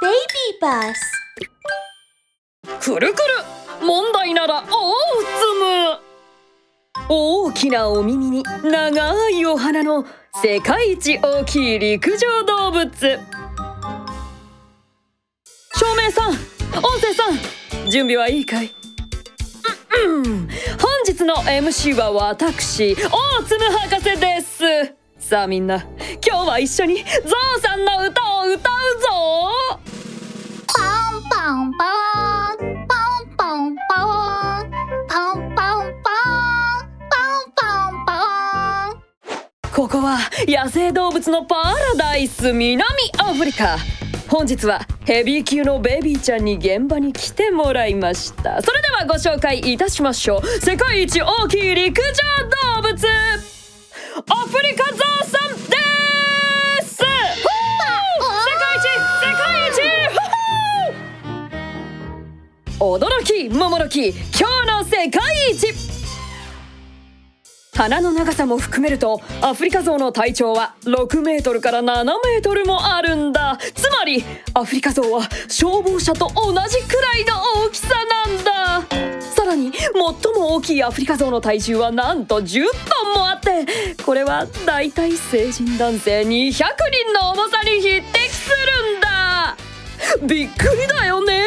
Baby Bus. くるくる。問題なら大つむ。大きなお耳に長いお鼻の世界一大きい陸上動物。照明さん音声さん準備はいいかい？うんうん。本日の MC は私大つむ博士です。さあみんな今日は一緒にゾウさんの歌を歌うぞ。パンパンパンパンパンパンパンパンパンパンパンパンここは野生動物のパラダイス南アフリカ。本日はヘビー級のベビーちゃんに現場に来てもらいました。それではご紹介いたしましょう。世界一大きい陸上動物。驚き桃の木今日の世界一。鼻の長さも含めるとアフリカゾウの体長は6メートルから7メートルもあるんだ。つまりアフリカゾウは消防車と同じくらいの大きさなんだ。さらに最も大きいアフリカゾウの体重はなんと10トンもあってこれはだいたい成人男性200人の重さに匹敵するんだ。びっくりだよね。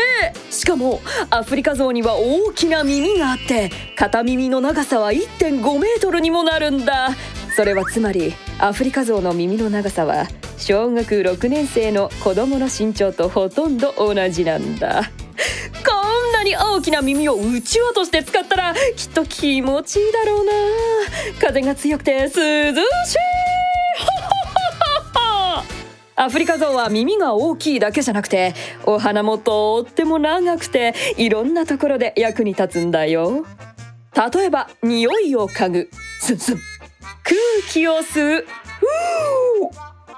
しかもアフリカゾウには大きな耳があって片耳の長さは1.5メートルにもなるんだ。それはつまりアフリカゾウの耳の長さは小学6年生の子供の身長とほとんど同じなんだ。こんなに大きな耳をうちわとして使ったらきっと気持ちいいだろうな。風が強くて涼しい。アフリカゾウは耳が大きいだけじゃなくてお花もとっても長くていろんなところで役に立つんだよ。例えば匂いを嗅ぐ。スンスン空気を吸う。ふー。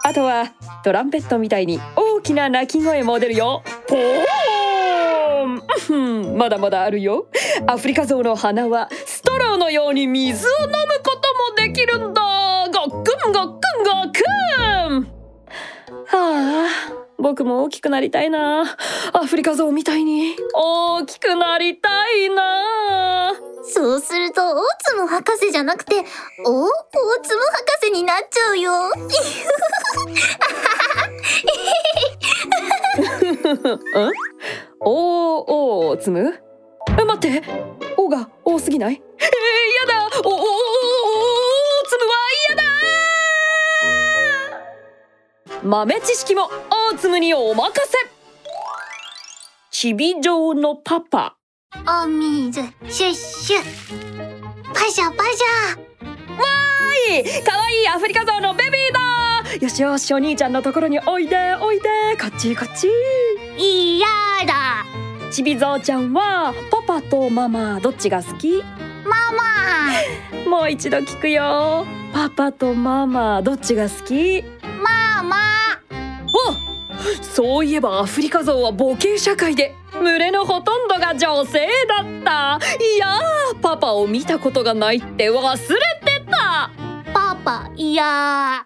あとはトランペットみたいに大きな鳴き声も出るよ。ポーン。うんまだまだあるよ。アフリカゾウの鼻はストローのように水を飲むこともできるんだ。僕も大きくなりたいな。アフリカゾウみたいに。大きくなりたいな。そうすると大つむ博士じゃなくてお大つむ博士になっちゃうよ。ん？おーおーつむえ待って「お」が多すぎない？えー、やだ。おおおおおつむは嫌だ豆知識も大つむにお任せ。ちび状のパパ。お水シュッシュ。パシャパシはい。かわいいアフリカゾウのベビーだ。よしよしお兄ちゃんのところにおいでおいで。こっちこっち。ャいやだ。ちびゾウちゃんはパパとママどっちが好き？ママ。もう一度聞くよ。パパとママどっちが好き？ママ。おそういえばアフリカゾウは母系社会で群れのほとんどが女性だった。いやーパパを見たことがないって忘れてた。パパいや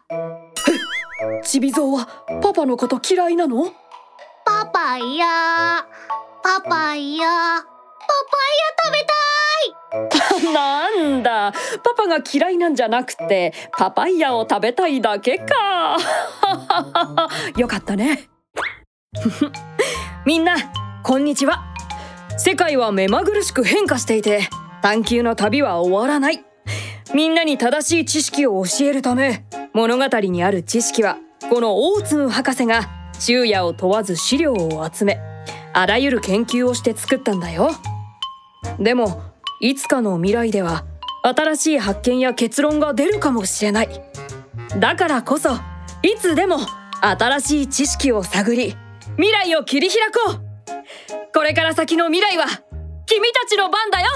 ちびゾウはパパのこと嫌いなの？パパいやパパいやパパイヤ食べたい。なんだ。パパが嫌いなんじゃなくてパパイヤを食べたいだけか。よかったね みんなこんにちは。世界は目まぐるしく変化していて探求の旅は終わらない。みんなに正しい知識を教えるため物語にある知識はこの大津博士が昼夜を問わず資料を集めあらゆる研究をして作ったんだよ。でもいつかの未来では新しい発見や結論が出るかもしれない。だからこそいつでも新しい知識を探り未来を切り開こう。これから先の未来は君たちの番だよ。